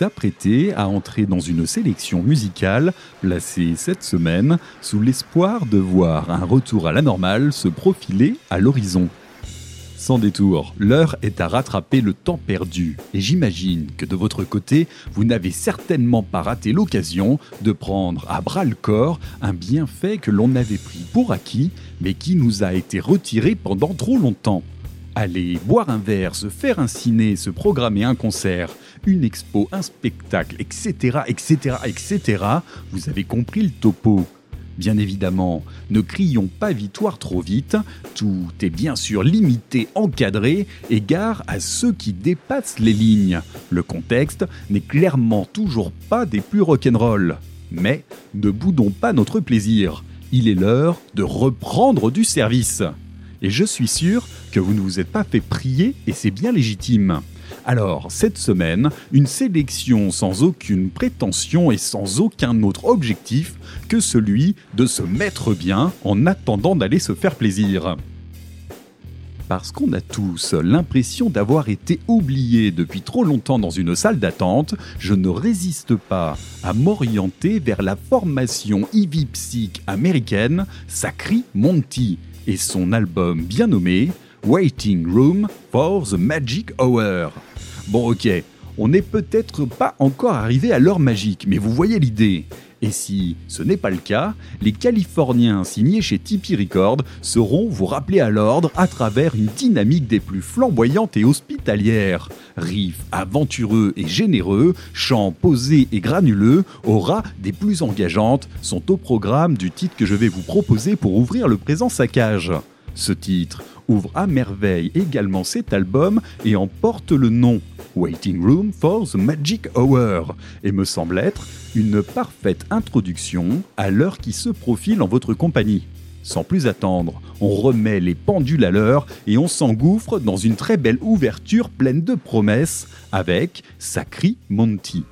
vous à entrer dans une sélection musicale placée cette semaine sous l'espoir de voir un retour à la normale se profiler à l'horizon. Sans détour, l'heure est à rattraper le temps perdu et j'imagine que de votre côté, vous n'avez certainement pas raté l'occasion de prendre à bras le corps un bienfait que l'on avait pris pour acquis mais qui nous a été retiré pendant trop longtemps. Aller boire un verre, se faire un ciné, se programmer un concert, une expo, un spectacle, etc., etc., etc., vous avez compris le topo. Bien évidemment, ne crions pas victoire trop vite, tout est bien sûr limité, encadré, et gare à ceux qui dépassent les lignes. Le contexte n'est clairement toujours pas des plus rock'n'roll. Mais ne boudons pas notre plaisir. Il est l'heure de reprendre du service. Et je suis sûr que vous ne vous êtes pas fait prier et c'est bien légitime. Alors, cette semaine, une sélection sans aucune prétention et sans aucun autre objectif que celui de se mettre bien en attendant d'aller se faire plaisir. Parce qu'on a tous l'impression d'avoir été oubliés depuis trop longtemps dans une salle d'attente, je ne résiste pas à m'orienter vers la formation Ivy américaine Sacri Monty et son album bien nommé Waiting Room for the Magic Hour. Bon ok, on n'est peut-être pas encore arrivé à l'heure magique, mais vous voyez l'idée. Et si ce n'est pas le cas, les Californiens signés chez Tipeee Records seront vous rappeler à l'ordre à travers une dynamique des plus flamboyantes et hospitalières. Riffs aventureux et généreux, chants posés et granuleux, aura des plus engageantes sont au programme du titre que je vais vous proposer pour ouvrir le présent saccage. Ce titre ouvre à merveille également cet album et en porte le nom Waiting Room for the Magic Hour et me semble être une parfaite introduction à l'heure qui se profile en votre compagnie. Sans plus attendre, on remet les pendules à l'heure et on s'engouffre dans une très belle ouverture pleine de promesses avec Sacri Monty.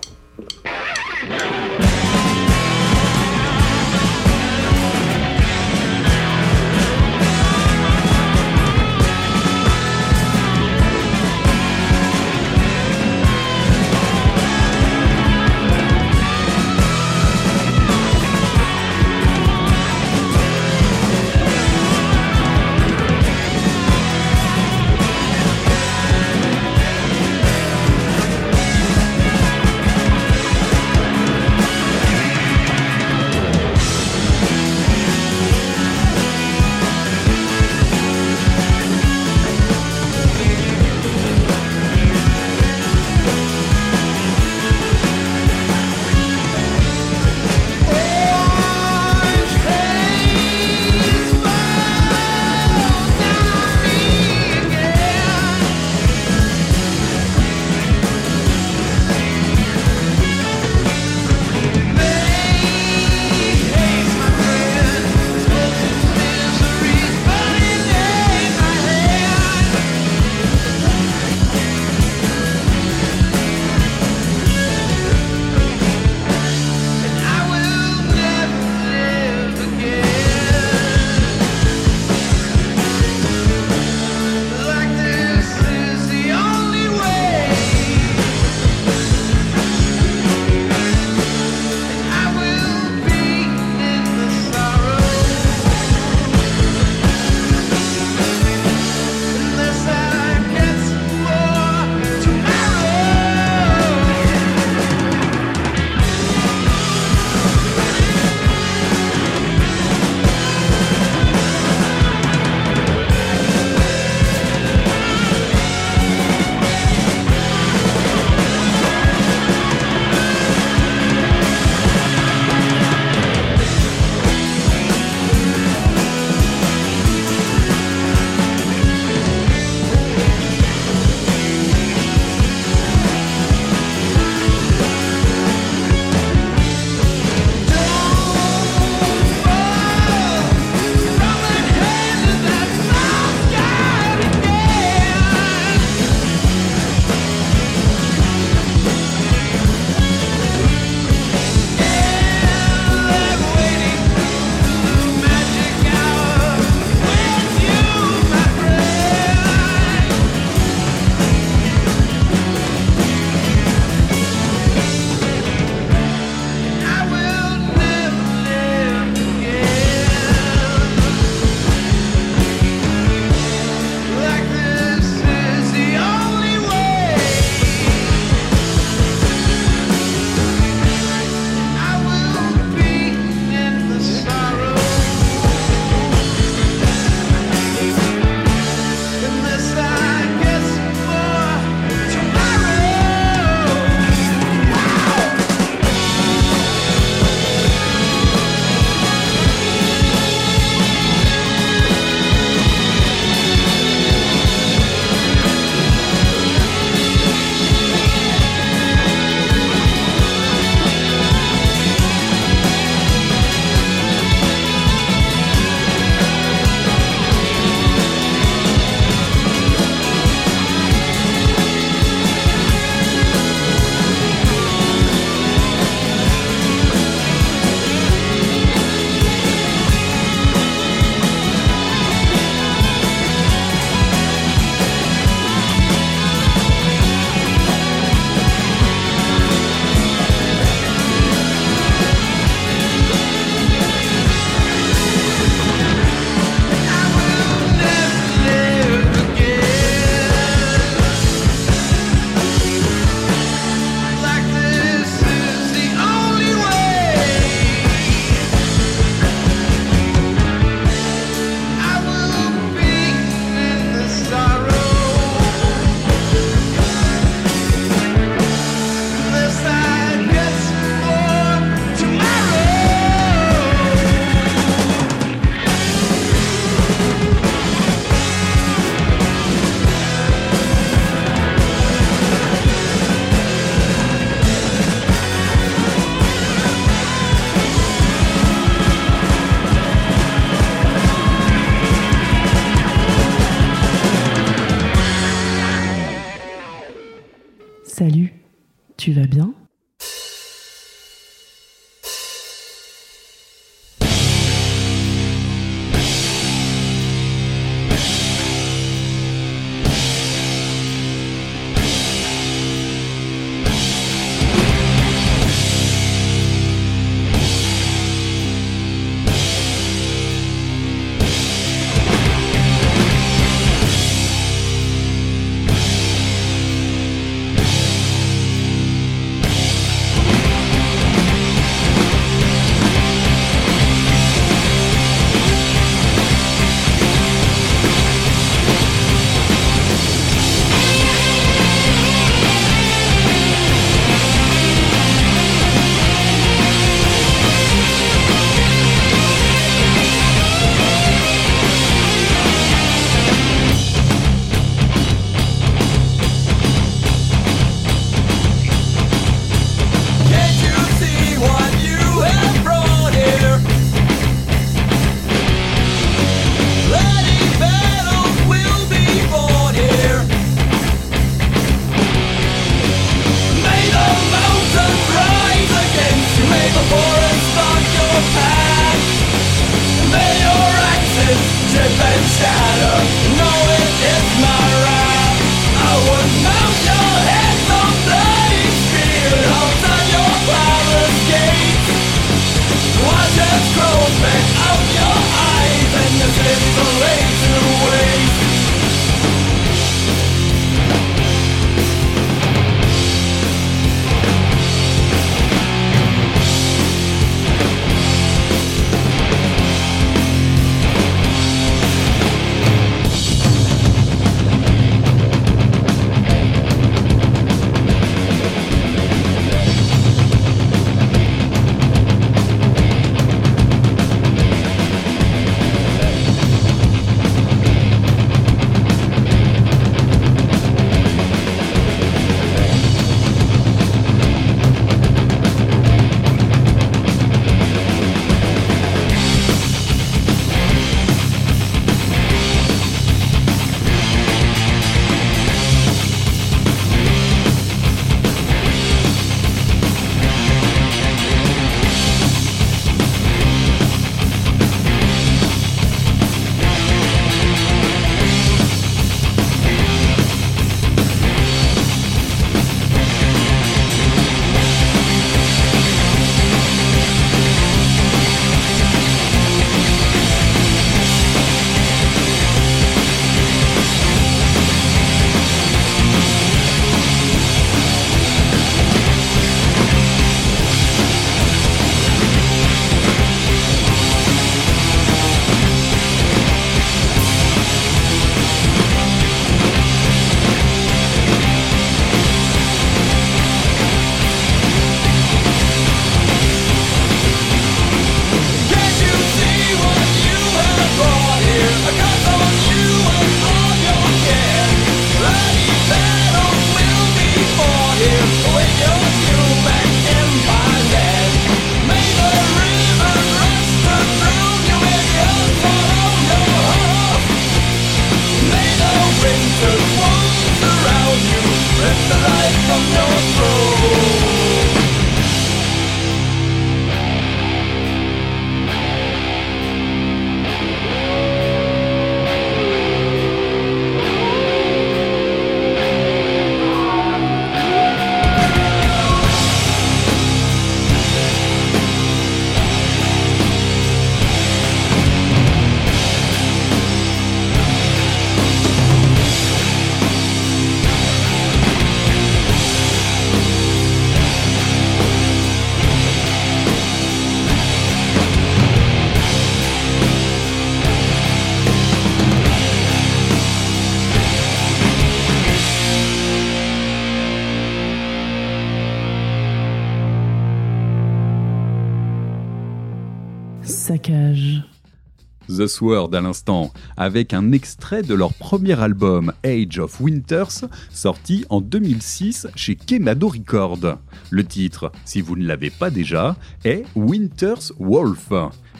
The à l'instant, avec un extrait de leur premier album Age of Winters, sorti en 2006 chez Kemado Records. Le titre, si vous ne l'avez pas déjà, est Winter's Wolf.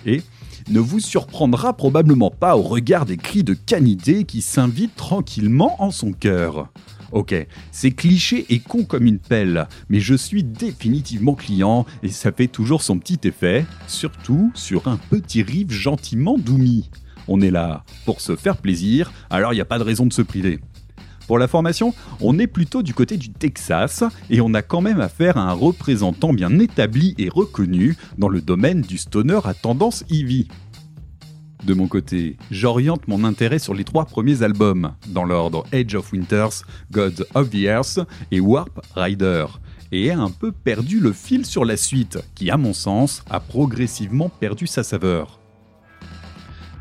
et ne vous surprendra probablement pas au regard des cris de canidé qui s'invitent tranquillement en son cœur. Ok, c'est cliché et con comme une pelle, mais je suis définitivement client et ça fait toujours son petit effet, surtout sur un petit riff gentiment doumi. On est là pour se faire plaisir, alors il n'y a pas de raison de se priver. Pour la formation, on est plutôt du côté du Texas et on a quand même affaire à un représentant bien établi et reconnu dans le domaine du stoner à tendance Eevee. De mon côté, j'oriente mon intérêt sur les trois premiers albums, dans l'ordre Age of Winters, Gods of the Earth et Warp Rider, et ai un peu perdu le fil sur la suite, qui à mon sens a progressivement perdu sa saveur.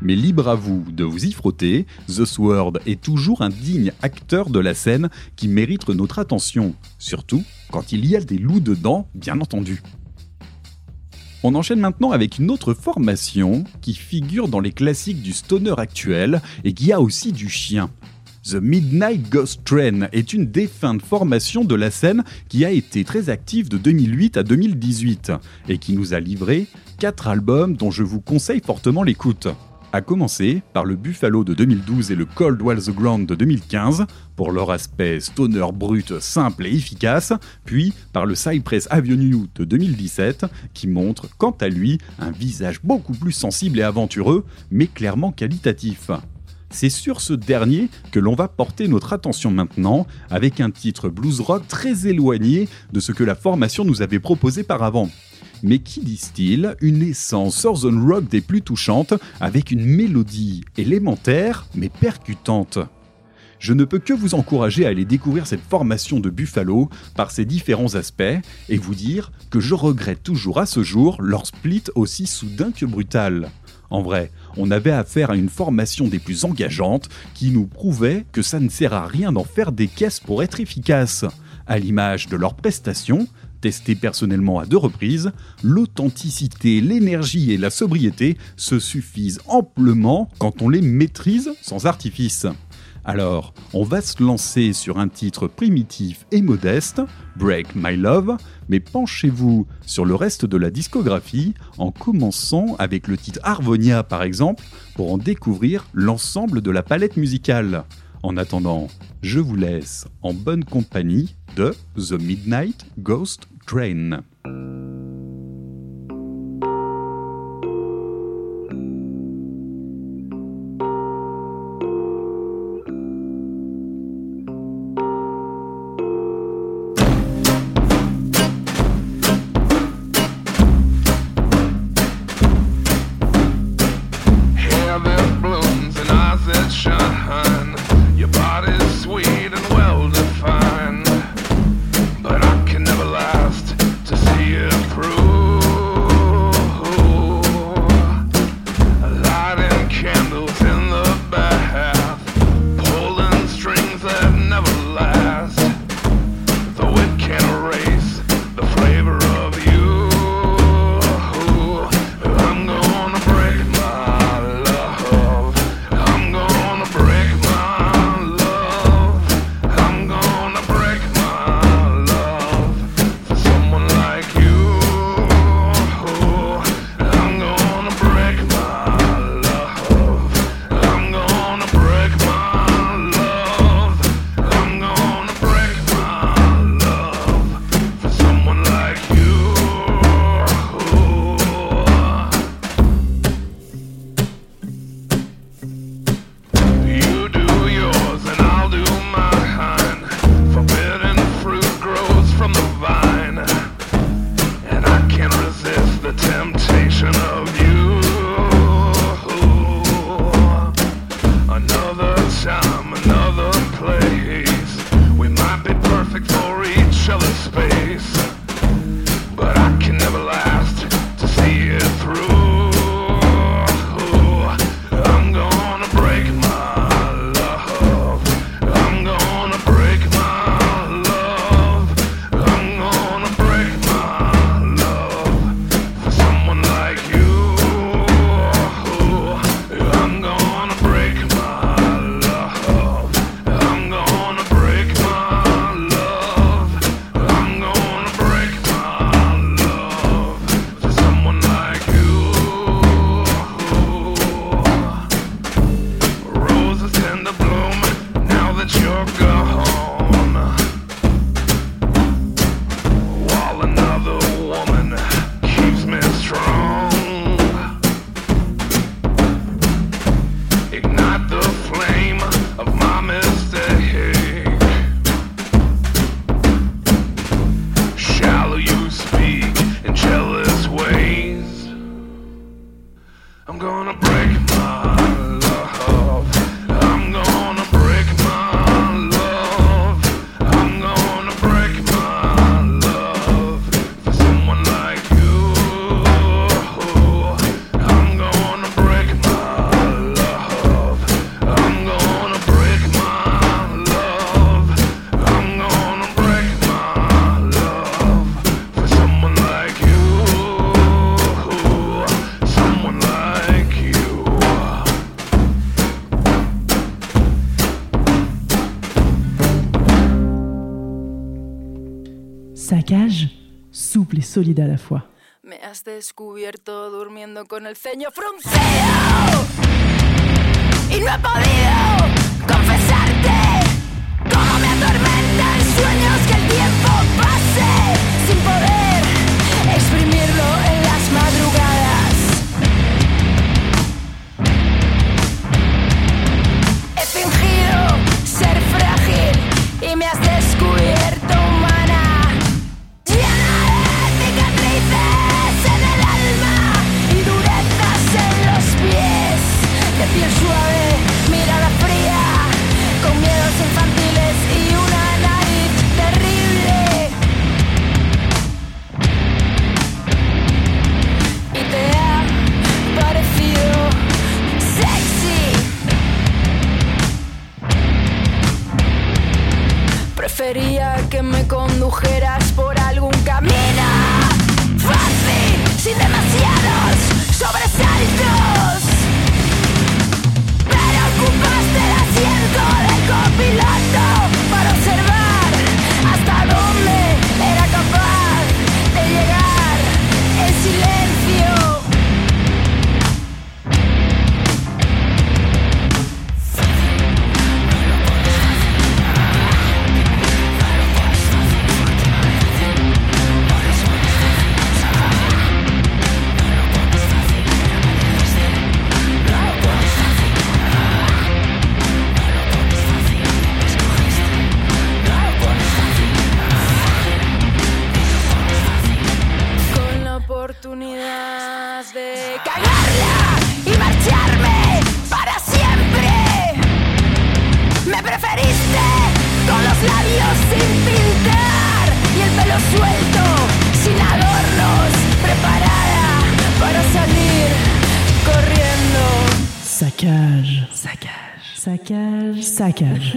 Mais libre à vous de vous y frotter, The Sword est toujours un digne acteur de la scène qui mérite notre attention, surtout quand il y a des loups dedans, bien entendu. On enchaîne maintenant avec une autre formation qui figure dans les classiques du stoner actuel et qui a aussi du chien. The Midnight Ghost Train est une défunte formation de la scène qui a été très active de 2008 à 2018 et qui nous a livré 4 albums dont je vous conseille fortement l'écoute. A commencer par le Buffalo de 2012 et le Cold Wall the Ground de 2015, pour leur aspect stoner brut, simple et efficace, puis par le Cypress Avenue de 2017, qui montre quant à lui un visage beaucoup plus sensible et aventureux, mais clairement qualitatif. C'est sur ce dernier que l'on va porter notre attention maintenant, avec un titre blues rock très éloigné de ce que la formation nous avait proposé par avant mais qui distille une essence Southern Rock des plus touchantes avec une mélodie élémentaire mais percutante. Je ne peux que vous encourager à aller découvrir cette formation de Buffalo par ses différents aspects et vous dire que je regrette toujours à ce jour leur split aussi soudain que brutal. En vrai, on avait affaire à une formation des plus engageantes qui nous prouvait que ça ne sert à rien d'en faire des caisses pour être efficace. À l'image de leurs prestations, testé personnellement à deux reprises, l'authenticité, l'énergie et la sobriété se suffisent amplement quand on les maîtrise sans artifice. Alors, on va se lancer sur un titre primitif et modeste, Break My Love, mais penchez-vous sur le reste de la discographie en commençant avec le titre Harmonia par exemple, pour en découvrir l'ensemble de la palette musicale. En attendant, je vous laisse en bonne compagnie de The Midnight Ghost Train. Solide la fois. Me has descubierto durmiendo con el ceño fruncido y no he podido confesarte cómo me atormentan sueños que el tiempo pase sin poder exprimirlo en las madrugadas. He fingido ser frágil y me has descubierto Prefería que me condujeras por algún camino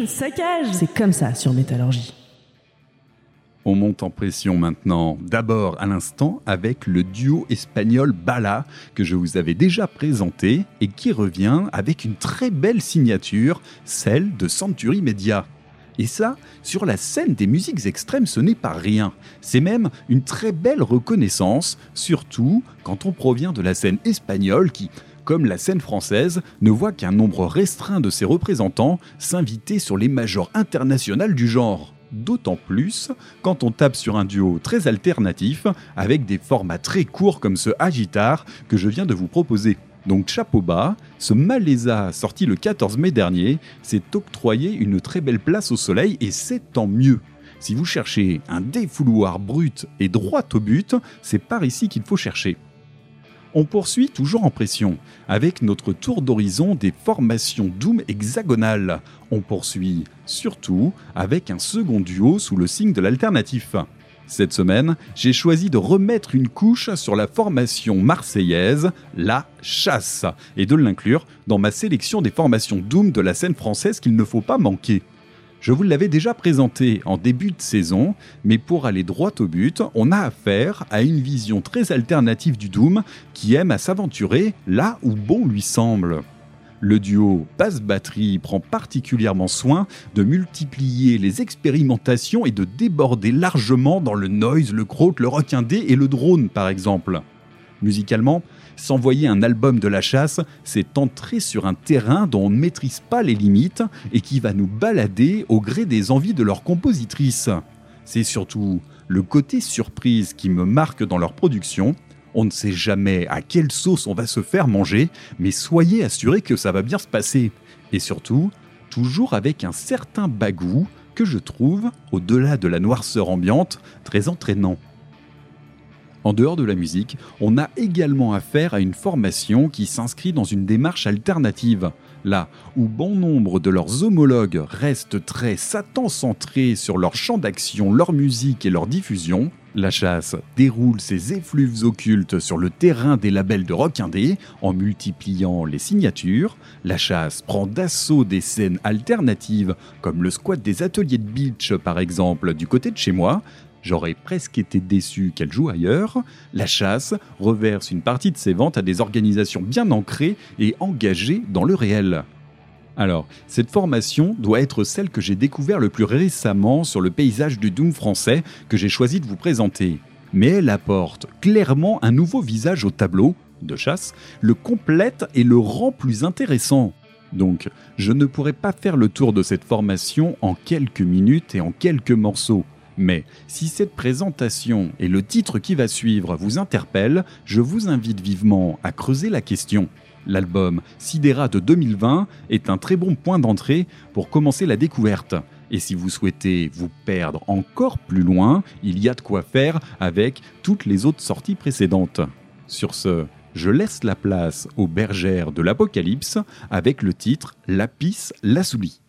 Saccage C'est comme ça sur Métallurgie. On monte en pression maintenant, d'abord à l'instant avec le duo espagnol Bala que je vous avais déjà présenté et qui revient avec une très belle signature, celle de Century Media. Et ça, sur la scène des musiques extrêmes, ce n'est pas rien. C'est même une très belle reconnaissance, surtout quand on provient de la scène espagnole qui, comme la scène française, ne voit qu'un nombre restreint de ses représentants s'inviter sur les majors internationales du genre. D'autant plus quand on tape sur un duo très alternatif avec des formats très courts comme ce Agitar que je viens de vous proposer. Donc chapeau bas, ce Malésa sorti le 14 mai dernier s'est octroyé une très belle place au soleil et c'est tant mieux. Si vous cherchez un défouloir brut et droit au but, c'est par ici qu'il faut chercher. On poursuit toujours en pression, avec notre tour d'horizon des formations Doom hexagonales. On poursuit surtout avec un second duo sous le signe de l'alternatif. Cette semaine, j'ai choisi de remettre une couche sur la formation marseillaise, la chasse, et de l'inclure dans ma sélection des formations Doom de la scène française qu'il ne faut pas manquer. Je vous l'avais déjà présenté en début de saison, mais pour aller droit au but, on a affaire à une vision très alternative du Doom qui aime à s'aventurer là où bon lui semble. Le duo basse-batterie prend particulièrement soin de multiplier les expérimentations et de déborder largement dans le noise, le croak, le rock indé et le drone par exemple. Musicalement, S'envoyer un album de la chasse, c'est entrer sur un terrain dont on ne maîtrise pas les limites et qui va nous balader au gré des envies de leur compositrice. C'est surtout le côté surprise qui me marque dans leur production. On ne sait jamais à quelle sauce on va se faire manger, mais soyez assurés que ça va bien se passer. Et surtout, toujours avec un certain bagou que je trouve, au-delà de la noirceur ambiante, très entraînant. En dehors de la musique, on a également affaire à une formation qui s'inscrit dans une démarche alternative. Là où bon nombre de leurs homologues restent très Satan-centrés sur leur champ d'action, leur musique et leur diffusion, la chasse déroule ses effluves occultes sur le terrain des labels de rock indé en multipliant les signatures. La chasse prend d'assaut des scènes alternatives comme le squat des ateliers de beach par exemple du côté de chez moi. J'aurais presque été déçu qu'elle joue ailleurs. La chasse reverse une partie de ses ventes à des organisations bien ancrées et engagées dans le réel. Alors, cette formation doit être celle que j'ai découvert le plus récemment sur le paysage du Doom français que j'ai choisi de vous présenter. Mais elle apporte clairement un nouveau visage au tableau de chasse, le complète et le rend plus intéressant. Donc, je ne pourrais pas faire le tour de cette formation en quelques minutes et en quelques morceaux. Mais si cette présentation et le titre qui va suivre vous interpellent, je vous invite vivement à creuser la question. L'album Sidera de 2020 est un très bon point d'entrée pour commencer la découverte. Et si vous souhaitez vous perdre encore plus loin, il y a de quoi faire avec toutes les autres sorties précédentes. Sur ce, je laisse la place aux bergères de l'Apocalypse avec le titre Lapis Lazuli.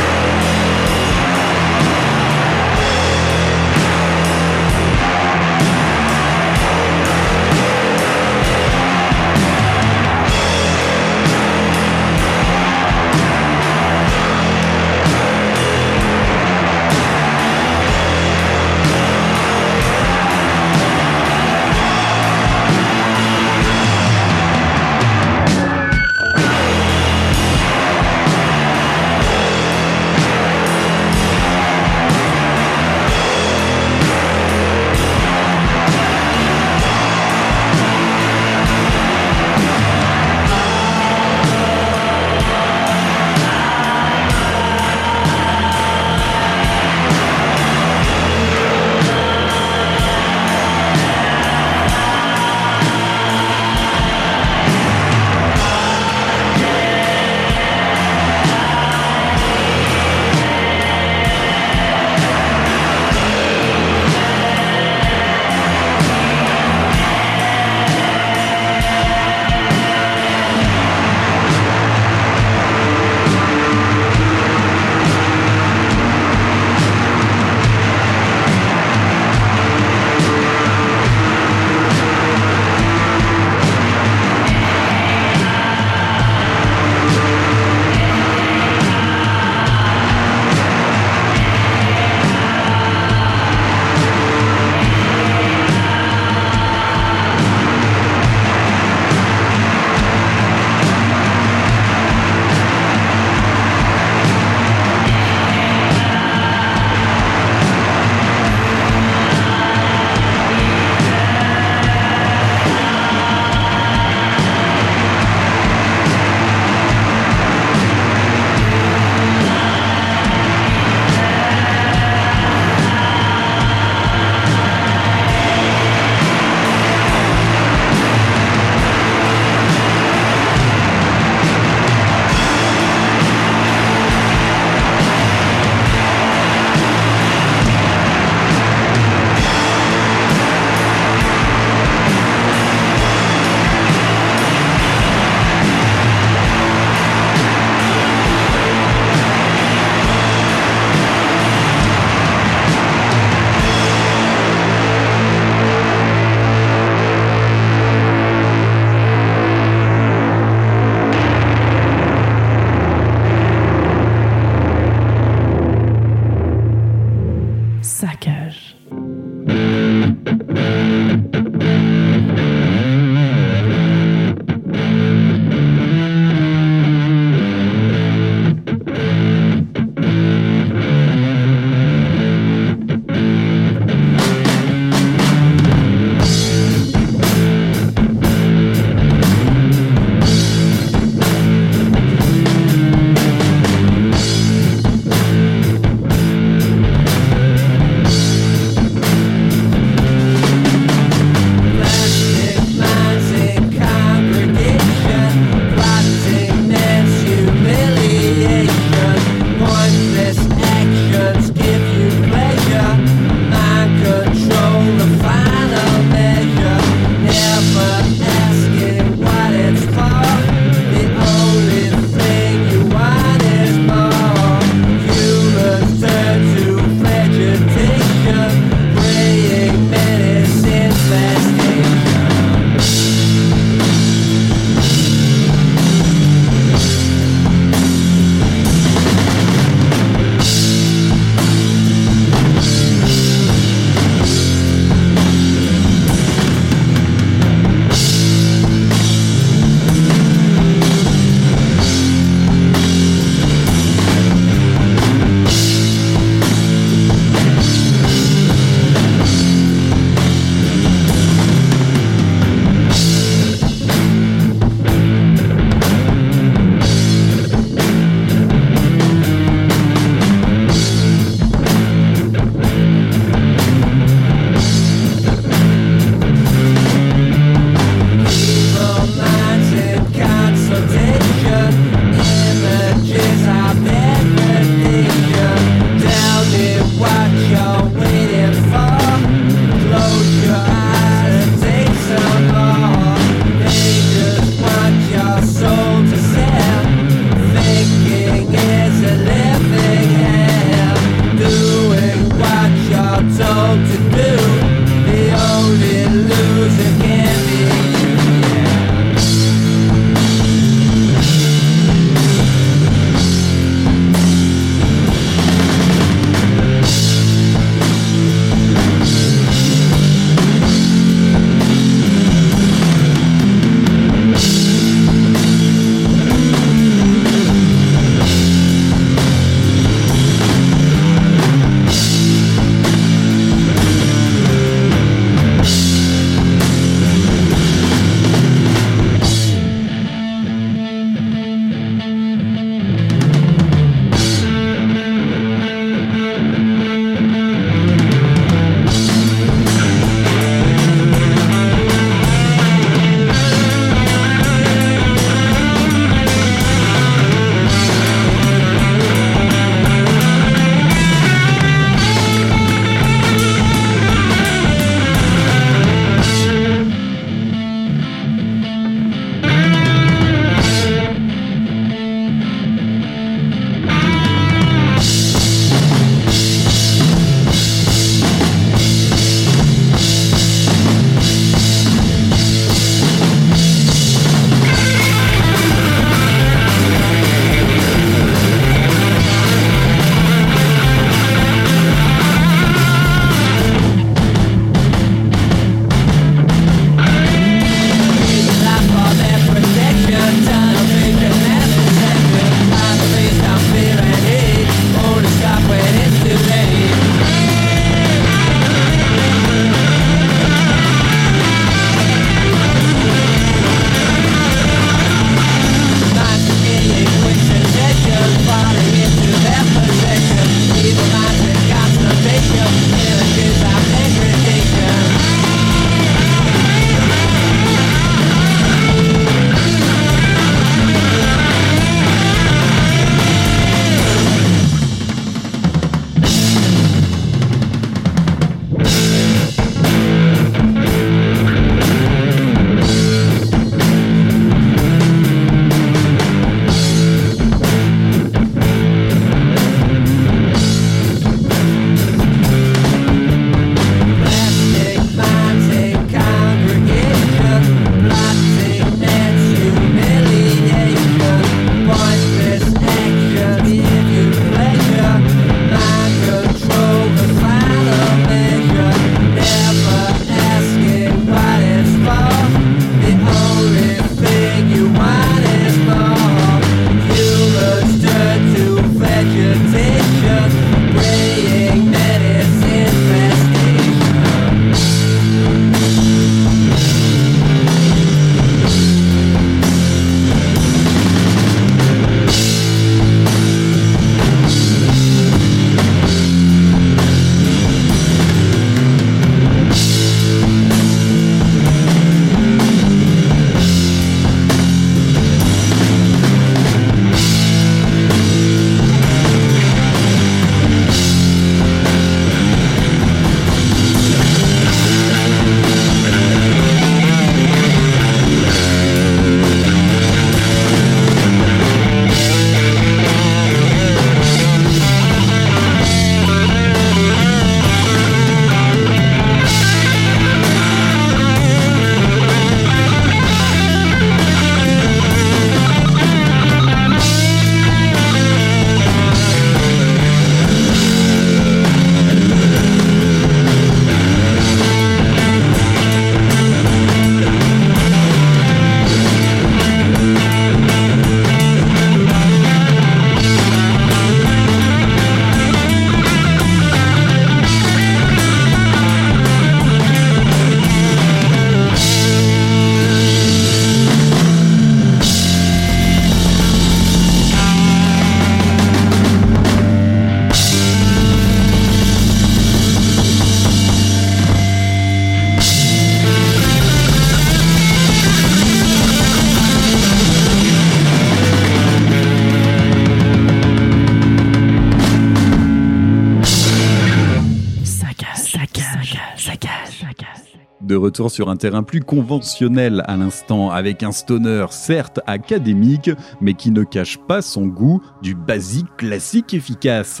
De retour sur un terrain plus conventionnel à l'instant, avec un stoner certes académique, mais qui ne cache pas son goût du basique classique efficace.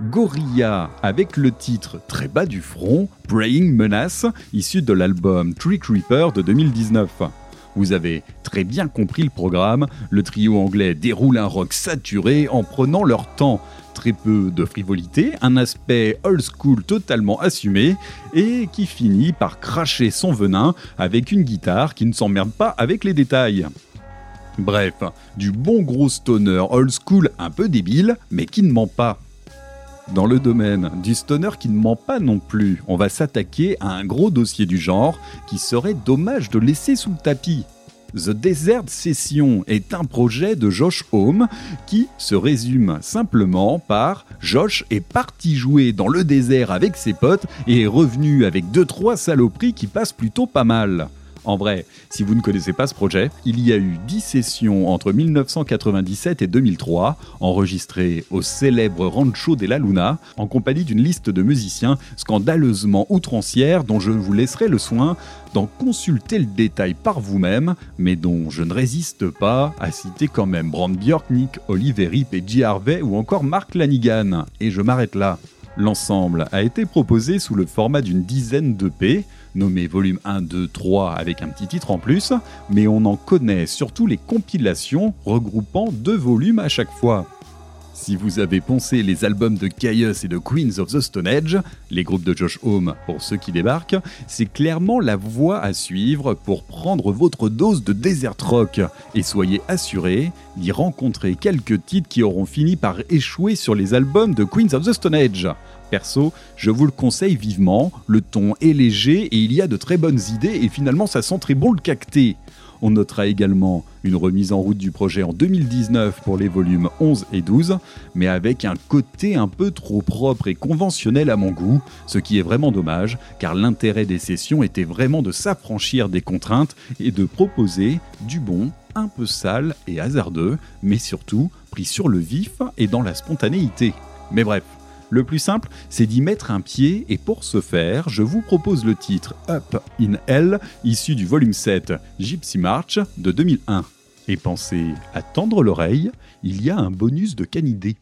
Gorilla avec le titre très bas du front, Praying Menace, issu de l'album Tree Creeper de 2019. Vous avez très bien compris le programme, le trio anglais déroule un rock saturé en prenant leur temps. Très peu de frivolité, un aspect old school totalement assumé, et qui finit par cracher son venin avec une guitare qui ne s'emmerde pas avec les détails. Bref, du bon gros stoner old school un peu débile, mais qui ne ment pas. Dans le domaine du stoner qui ne ment pas non plus, on va s'attaquer à un gros dossier du genre qui serait dommage de laisser sous le tapis. The Desert Session est un projet de Josh Home qui se résume simplement par Josh est parti jouer dans le désert avec ses potes et est revenu avec 2-3 saloperies qui passent plutôt pas mal. En vrai, si vous ne connaissez pas ce projet, il y a eu 10 sessions entre 1997 et 2003, enregistrées au célèbre Rancho de la Luna, en compagnie d'une liste de musiciens scandaleusement outrancière dont je vous laisserai le soin d'en consulter le détail par vous-même, mais dont je ne résiste pas à citer quand même Brand Bjork, Nick Oliveri, et Harvey ou encore Mark Lanigan. Et je m'arrête là. L'ensemble a été proposé sous le format d'une dizaine de P, nommé volume 1, 2, 3 avec un petit titre en plus, mais on en connaît surtout les compilations regroupant deux volumes à chaque fois. Si vous avez poncé les albums de Caius et de Queens of the Stone Age, les groupes de Josh Home pour ceux qui débarquent, c'est clairement la voie à suivre pour prendre votre dose de desert rock et soyez assurés d'y rencontrer quelques titres qui auront fini par échouer sur les albums de Queens of the Stone Age. Perso, je vous le conseille vivement, le ton est léger et il y a de très bonnes idées et finalement ça sent très bon le cacté. On notera également une remise en route du projet en 2019 pour les volumes 11 et 12, mais avec un côté un peu trop propre et conventionnel à mon goût, ce qui est vraiment dommage, car l'intérêt des sessions était vraiment de s'affranchir des contraintes et de proposer du bon, un peu sale et hasardeux, mais surtout pris sur le vif et dans la spontanéité. Mais bref, le plus simple, c'est d'y mettre un pied et pour ce faire, je vous propose le titre Up in Hell, issu du volume 7 Gypsy March de 2001. Et pensez à tendre l'oreille, il y a un bonus de canidé.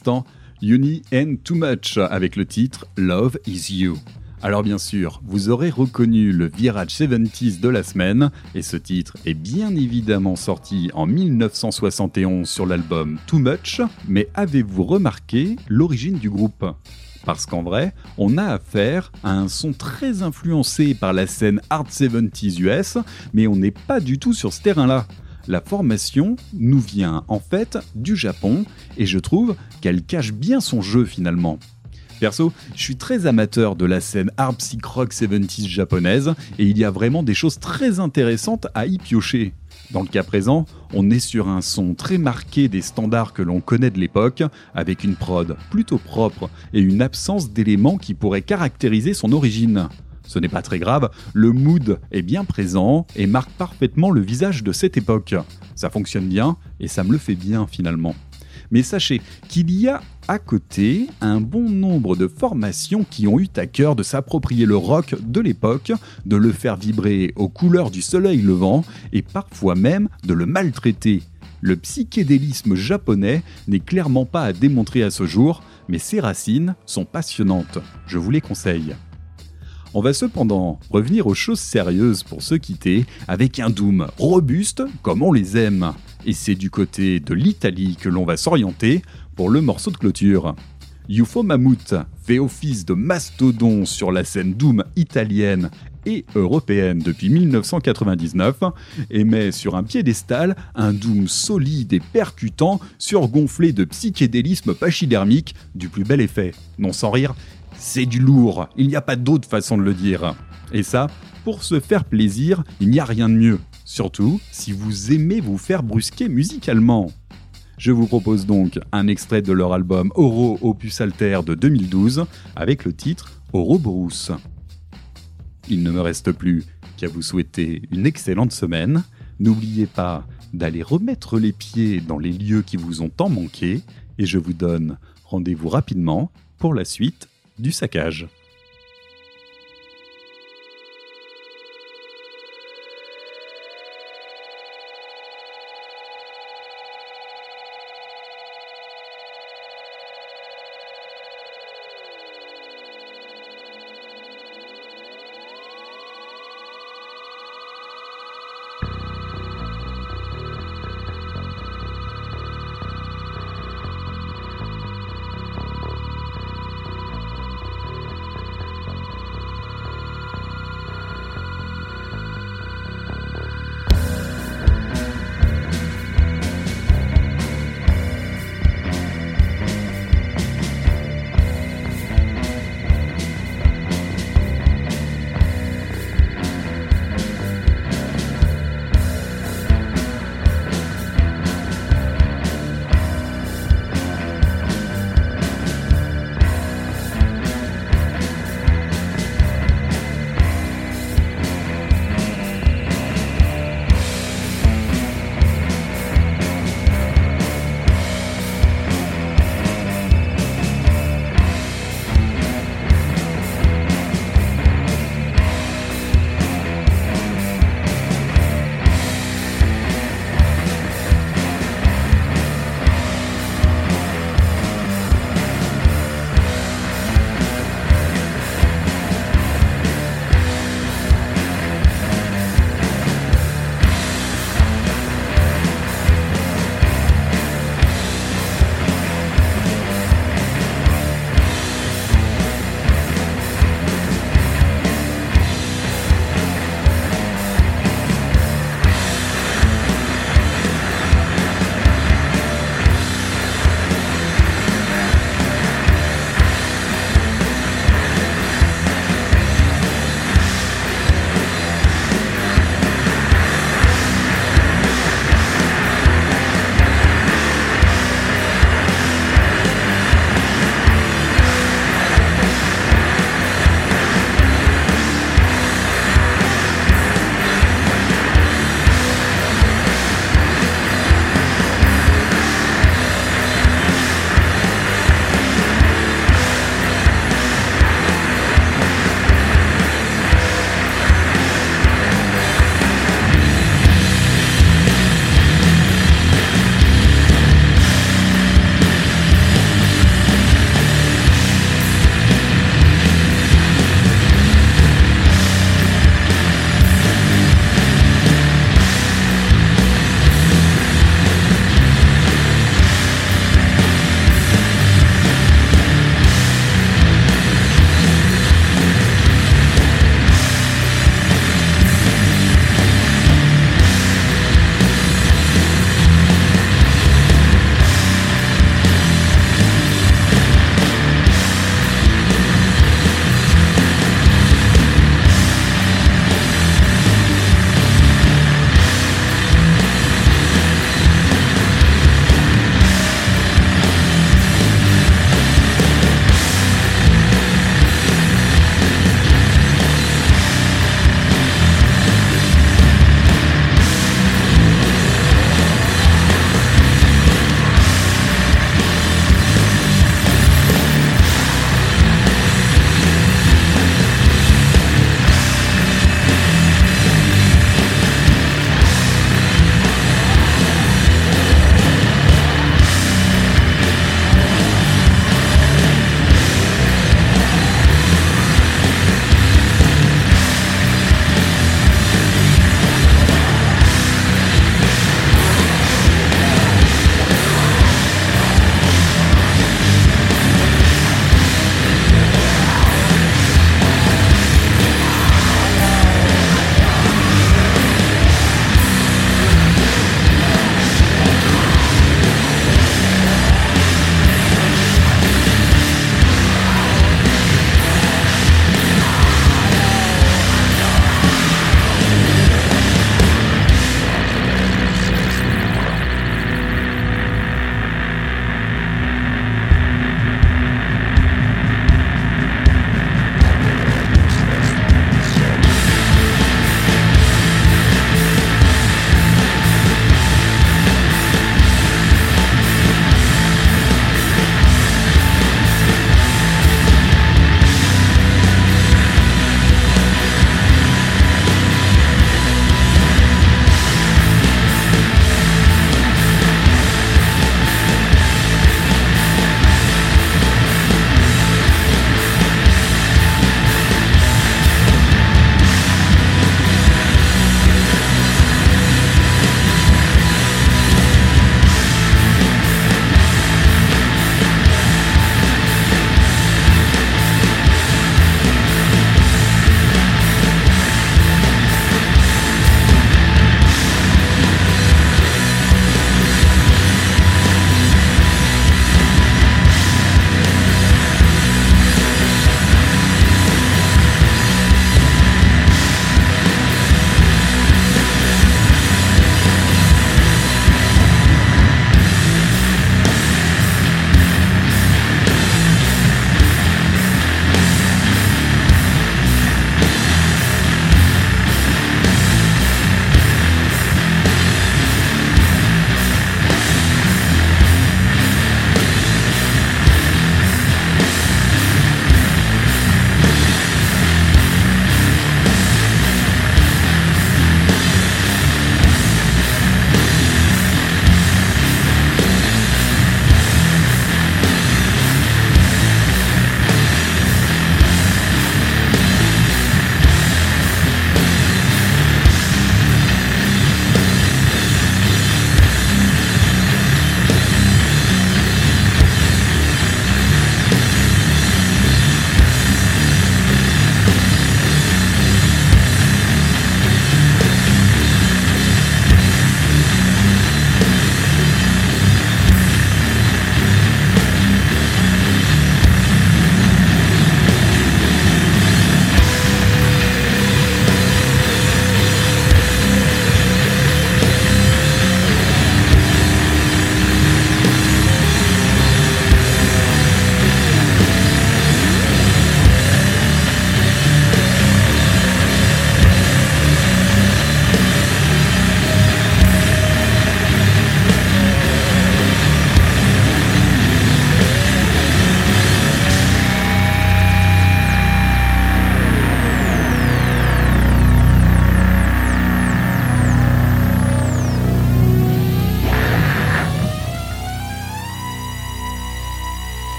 L'instant, Uni and Too Much avec le titre Love is You. Alors bien sûr, vous aurez reconnu le virage 70s de la semaine, et ce titre est bien évidemment sorti en 1971 sur l'album Too Much, mais avez-vous remarqué l'origine du groupe? Parce qu'en vrai, on a affaire à un son très influencé par la scène Hard 70s US, mais on n'est pas du tout sur ce terrain-là. La formation nous vient en fait du Japon, et je trouve qu'elle cache bien son jeu finalement. Perso, je suis très amateur de la scène hard psych rock 70s japonaise et il y a vraiment des choses très intéressantes à y piocher. Dans le cas présent, on est sur un son très marqué des standards que l'on connaît de l'époque, avec une prod plutôt propre et une absence d'éléments qui pourraient caractériser son origine. Ce n'est pas très grave, le mood est bien présent et marque parfaitement le visage de cette époque. Ça fonctionne bien et ça me le fait bien finalement. Mais sachez qu'il y a à côté un bon nombre de formations qui ont eu à cœur de s'approprier le rock de l'époque, de le faire vibrer aux couleurs du soleil levant et parfois même de le maltraiter. Le psychédélisme japonais n'est clairement pas à démontrer à ce jour, mais ses racines sont passionnantes. Je vous les conseille. On va cependant revenir aux choses sérieuses pour se quitter avec un Doom robuste comme on les aime. Et c'est du côté de l'Italie que l'on va s'orienter pour le morceau de clôture. UFO Mammoth fait office de mastodon sur la scène Doom italienne et européenne depuis 1999 et met sur un piédestal un Doom solide et percutant surgonflé de psychédélisme pachydermique du plus bel effet. Non sans rire, c'est du lourd, il n'y a pas d'autre façon de le dire. Et ça, pour se faire plaisir, il n'y a rien de mieux. Surtout si vous aimez vous faire brusquer musicalement. Je vous propose donc un extrait de leur album Oro Opus Alter de 2012 avec le titre Ouroboros. Il ne me reste plus qu'à vous souhaiter une excellente semaine. N'oubliez pas d'aller remettre les pieds dans les lieux qui vous ont tant manqué et je vous donne rendez-vous rapidement pour la suite du saccage.